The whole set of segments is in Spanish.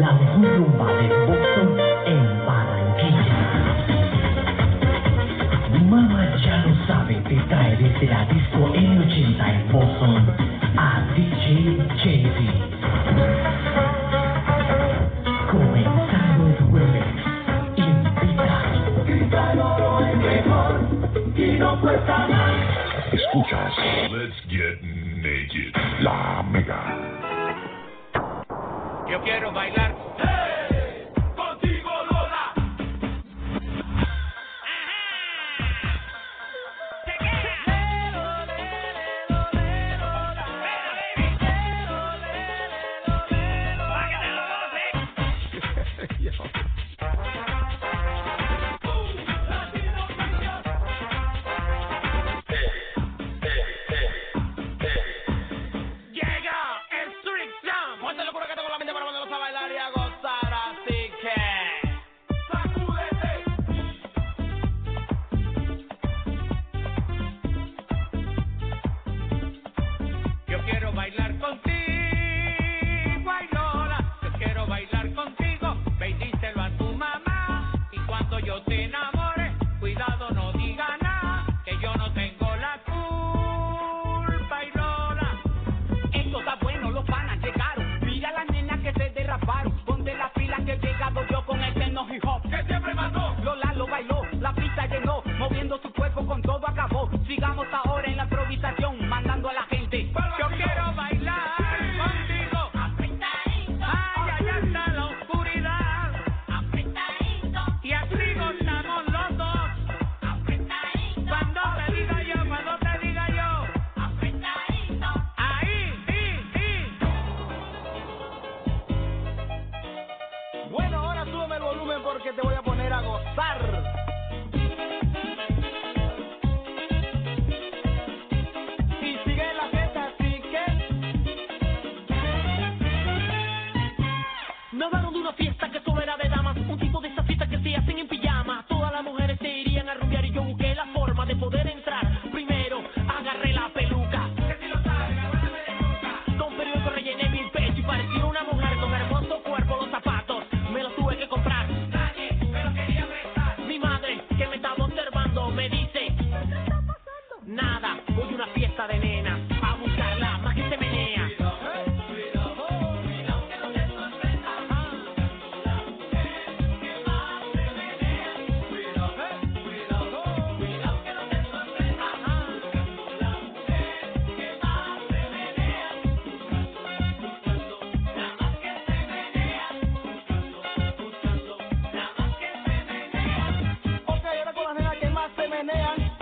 la mejor rumba de Boston en Barranquilla. Mama ya lo sabe, te trae desde la disco N80 en Boston a DJ Jay-Z. Escuchas. Let's get naked. La Mega quiero bailar.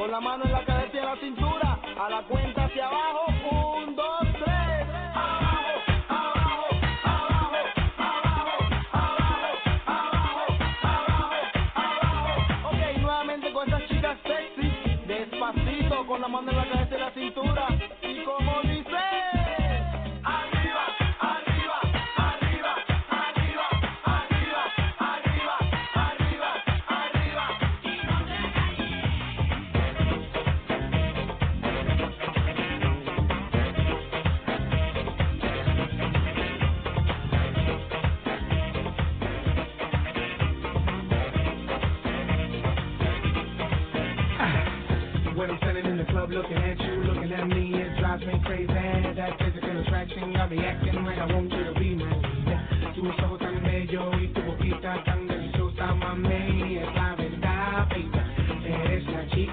Con la mano en la cabeza y en la cintura, a la cuenta hacia abajo, un, dos, tres. Abajo, abajo, abajo, abajo, abajo, abajo, abajo, abajo. Ok, nuevamente con estas chicas sexy, despacito, con la mano en la cabeza.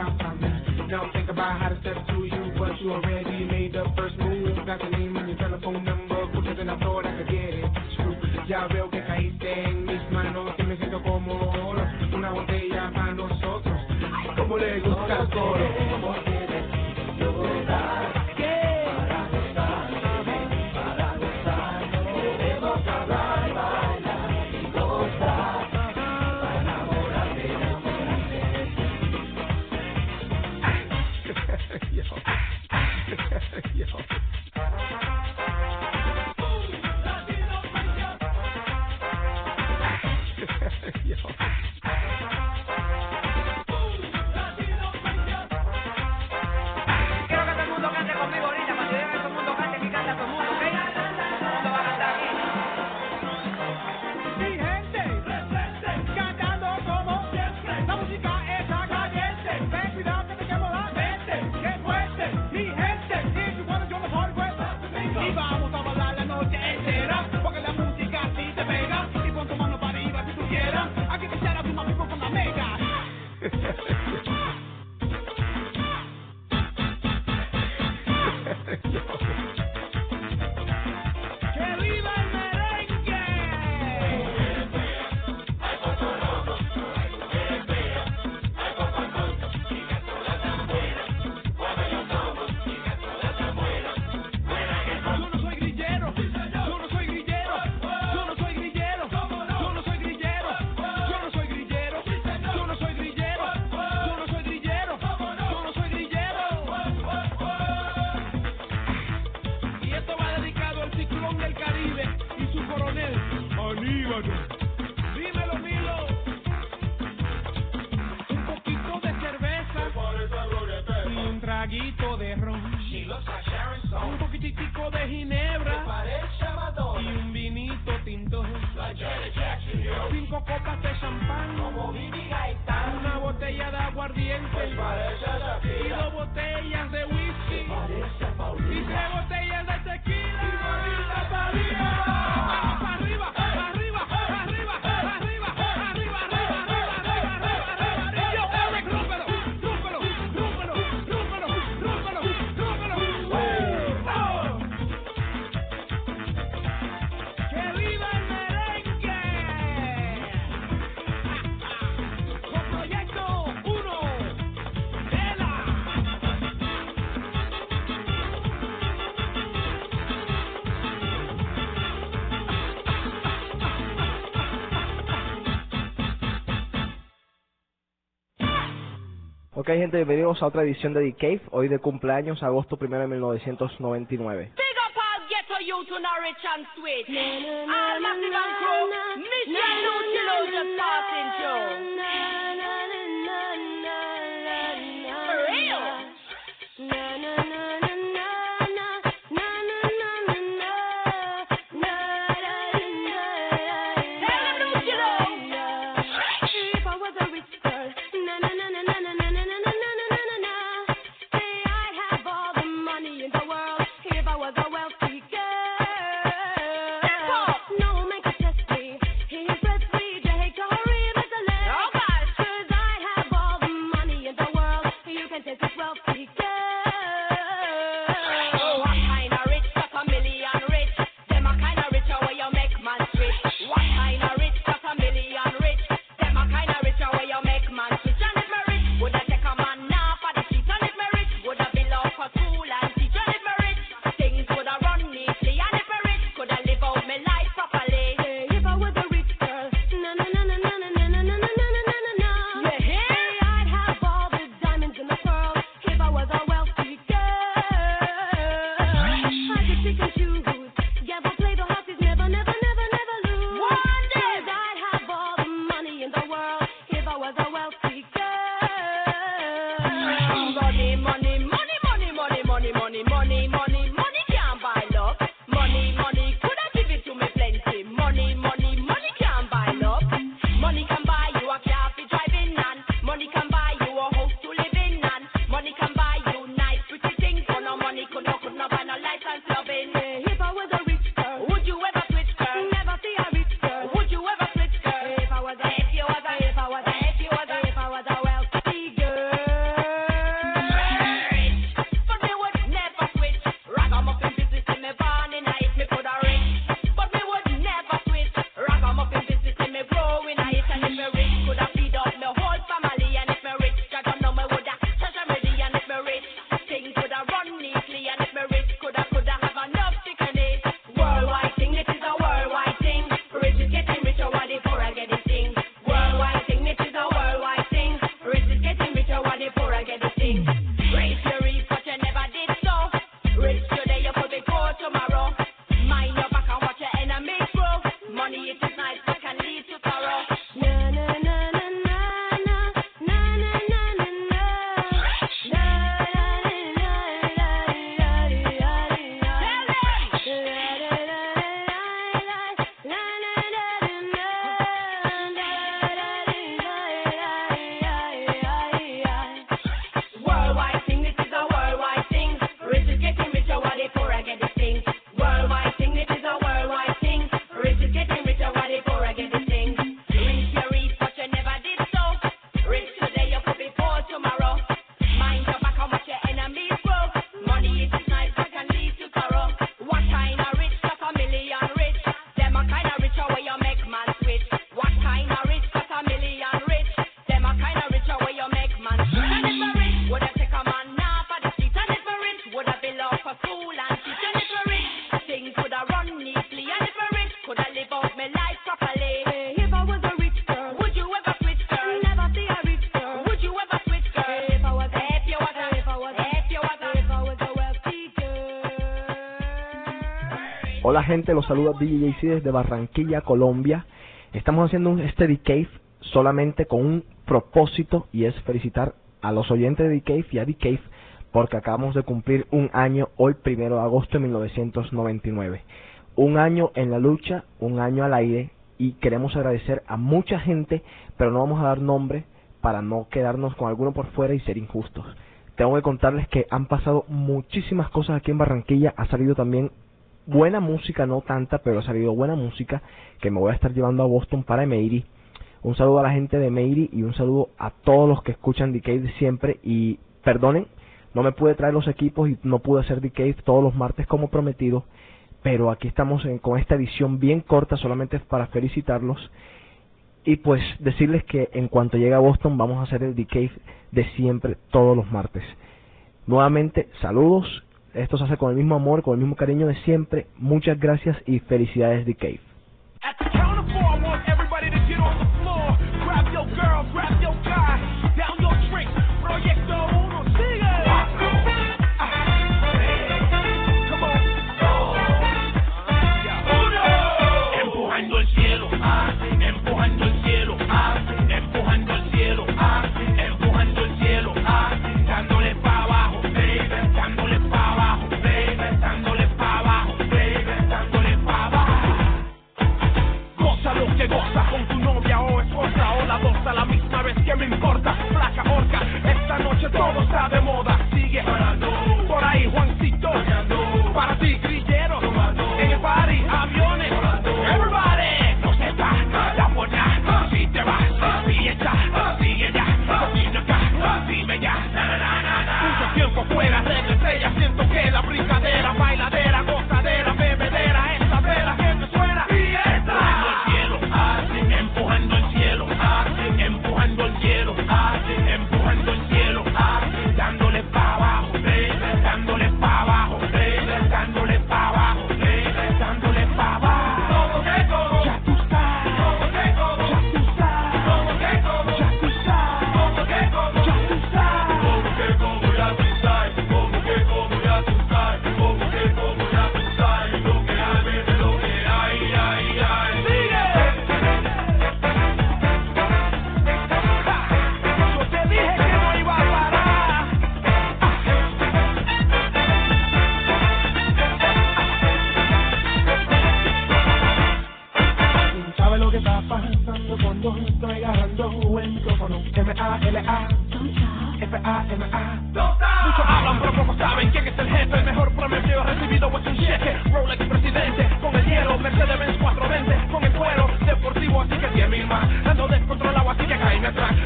out promise. Now think about how to step to you, but you already made the first move. Got your name and your telephone number quicker than I thought I could get it. True, ya veo que caíste en mis manos y me siento como oro. Una botella para nosotros, como le gusta al coro. poquitico de ron. Un poquitico de ginebra. Y un vinito tinto. Cinco copas de champán. Una botella de aguardiente. Y dos botellas de whisky. Y tres botellas de tequila. hay gente? Bienvenidos a otra edición de The Cave, hoy de cumpleaños, agosto 1 de 1999. Hola gente, los saluda DJC desde Barranquilla, Colombia. Estamos haciendo un este Decave solamente con un propósito y es felicitar a los oyentes de Decave y a Decave porque acabamos de cumplir un año hoy, primero de agosto de 1999. Un año en la lucha, un año al aire y queremos agradecer a mucha gente, pero no vamos a dar nombre para no quedarnos con alguno por fuera y ser injustos tengo que contarles que han pasado muchísimas cosas aquí en Barranquilla. Ha salido también buena música, no tanta, pero ha salido buena música que me voy a estar llevando a Boston para Emery. Un saludo a la gente de Emery y un saludo a todos los que escuchan Decade siempre y perdonen, no me pude traer los equipos y no pude hacer Decade todos los martes como prometido, pero aquí estamos en, con esta edición bien corta solamente para felicitarlos y pues decirles que en cuanto llegue a Boston vamos a hacer el Decade de siempre todos los martes. Nuevamente, saludos esto se hace con el mismo amor, con el mismo cariño de siempre. Muchas gracias y felicidades, The Cave.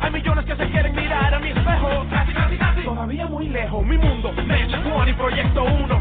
Hay millones que se quieren mirar a mi espejo. Todavía muy lejos, mi mundo. Match One y Proyecto 1.